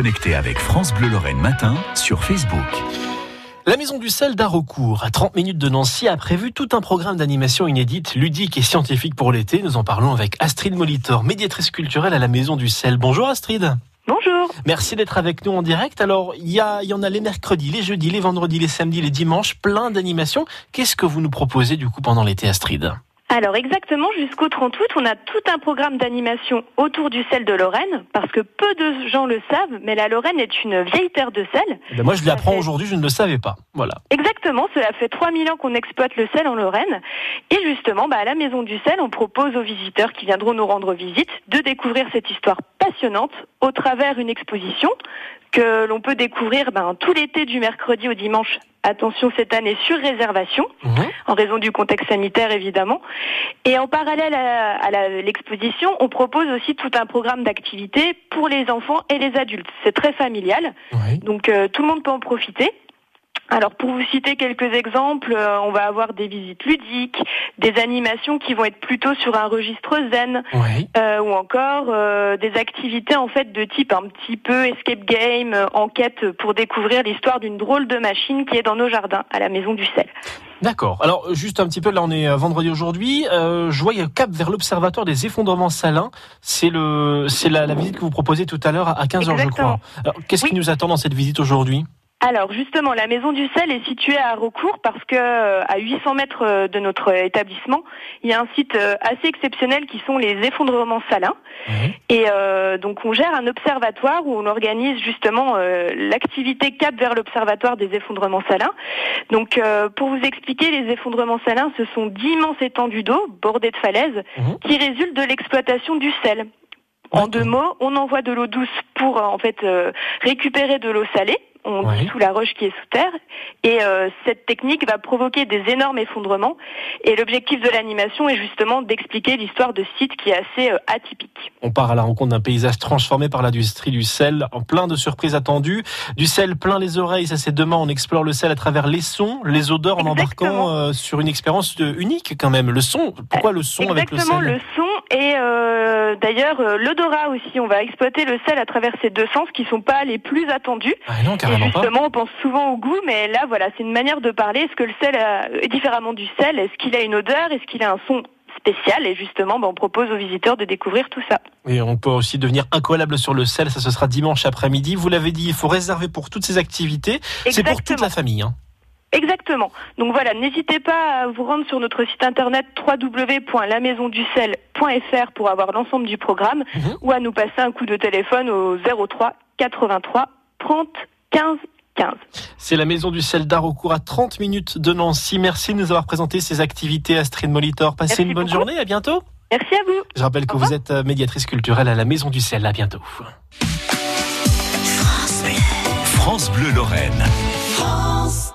Connecté avec France Bleu Lorraine Matin sur Facebook. La Maison du sel d'Arocourt, à 30 minutes de Nancy, a prévu tout un programme d'animation inédite, ludique et scientifique pour l'été. Nous en parlons avec Astrid Molitor, médiatrice culturelle à la Maison du sel. Bonjour Astrid. Bonjour. Merci d'être avec nous en direct. Alors, il y, a, il y en a les mercredis, les jeudis, les vendredis, les samedis, les dimanches, plein d'animations. Qu'est-ce que vous nous proposez du coup pendant l'été, Astrid? Alors exactement, jusqu'au 30 août, on a tout un programme d'animation autour du sel de Lorraine, parce que peu de gens le savent, mais la Lorraine est une vieille terre de sel. Eh ben moi, je l'apprends aujourd'hui, je ne le savais pas. Voilà. Exactement, cela fait 3000 ans qu'on exploite le sel en Lorraine. Et justement, bah, à la Maison du sel, on propose aux visiteurs qui viendront nous rendre visite de découvrir cette histoire passionnante au travers une exposition que l'on peut découvrir ben, tout l'été du mercredi au dimanche. Attention cette année sur réservation, Mhm. en raison du contexte sanitaire évidemment. Et en parallèle à, l'exposition, on propose aussi tout un programme d'activités pour les enfants et les adultes. C'est très familial, Oui. donc euh, tout le monde peut en profiter. Alors pour vous citer quelques exemples, euh, on va avoir des visites ludiques, des animations qui vont être plutôt sur un registre zen, Oui. euh, ou encore euh, des activités en fait de type un petit peu escape game, euh, enquête pour découvrir l'histoire d'une drôle de machine qui est dans nos jardins à la maison du sel. D'accord. Alors, juste un petit peu, là, on est vendredi aujourd'hui. Euh, je vois, il y a cap vers l'observatoire des effondrements salins. C'est le, c'est la, la visite que vous proposez tout à l'heure à 15h, je Exactement. crois. Alors, qu'est-ce qui nous attend dans cette visite aujourd'hui? Alors justement, la maison du sel est située à Recourt parce que euh, à 800 mètres euh, de notre établissement, il y a un site euh, assez exceptionnel qui sont les effondrements salins. Et euh, donc on gère un observatoire où on organise justement euh, l'activité Cap vers l'observatoire des effondrements salins. Donc euh, pour vous expliquer, les effondrements salins, ce sont d'immenses étendues d'eau bordées de falaises Mhm. qui résultent de l'exploitation du sel. En deux mots, on envoie de l'eau douce pour euh, en fait euh, récupérer de l'eau salée. On dissout la roche qui est sous terre et euh, cette technique va provoquer des énormes effondrements. Et l'objectif de l'animation est justement d'expliquer l'histoire de ce site qui est assez euh, atypique. On part à la rencontre d'un paysage transformé par l'industrie du sel, en plein de surprises attendues. Du sel plein les oreilles, ça c'est demain. On explore le sel à travers les sons, les odeurs, en embarquant Exactement. sur une expérience unique quand même. Le son, pourquoi le son avec le Exactement, sel? le son et euh, d'ailleurs euh, l'odorat aussi. On va exploiter le sel à travers ces deux sens qui sont pas les plus attendus. Ah non, Et carrément pas. justement, on pense souvent au goût, mais là, voilà, c'est une manière de parler. Est-ce que le sel a- est différemment du sel? Est-ce qu'il a une odeur? Est-ce qu'il a un son spécial? Et justement, ben, on propose aux visiteurs de découvrir tout ça. Et on peut aussi devenir incollable sur le sel. Ça, ce sera dimanche après-midi. Vous l'avez dit, il faut réserver pour toutes ces activités. C'est pour toute la famille. Hein. Exactement. Donc voilà, n'hésitez pas à vous rendre sur notre site internet www.lamaisonducel.fr pour avoir l'ensemble du programme Mhm. ou à nous passer un coup de téléphone au 03 83 30 15 15. C'est la maison du sel d'Arocourt à 30 minutes de Nancy. Merci de nous avoir présenté ces activités, Astrid Molitor. Passez Merci une bonne beaucoup. journée. À bientôt. Merci à vous. Je rappelle que Au vous êtes euh, médiatrice culturelle à la maison du sel. À bientôt. France Bleu Lorraine. France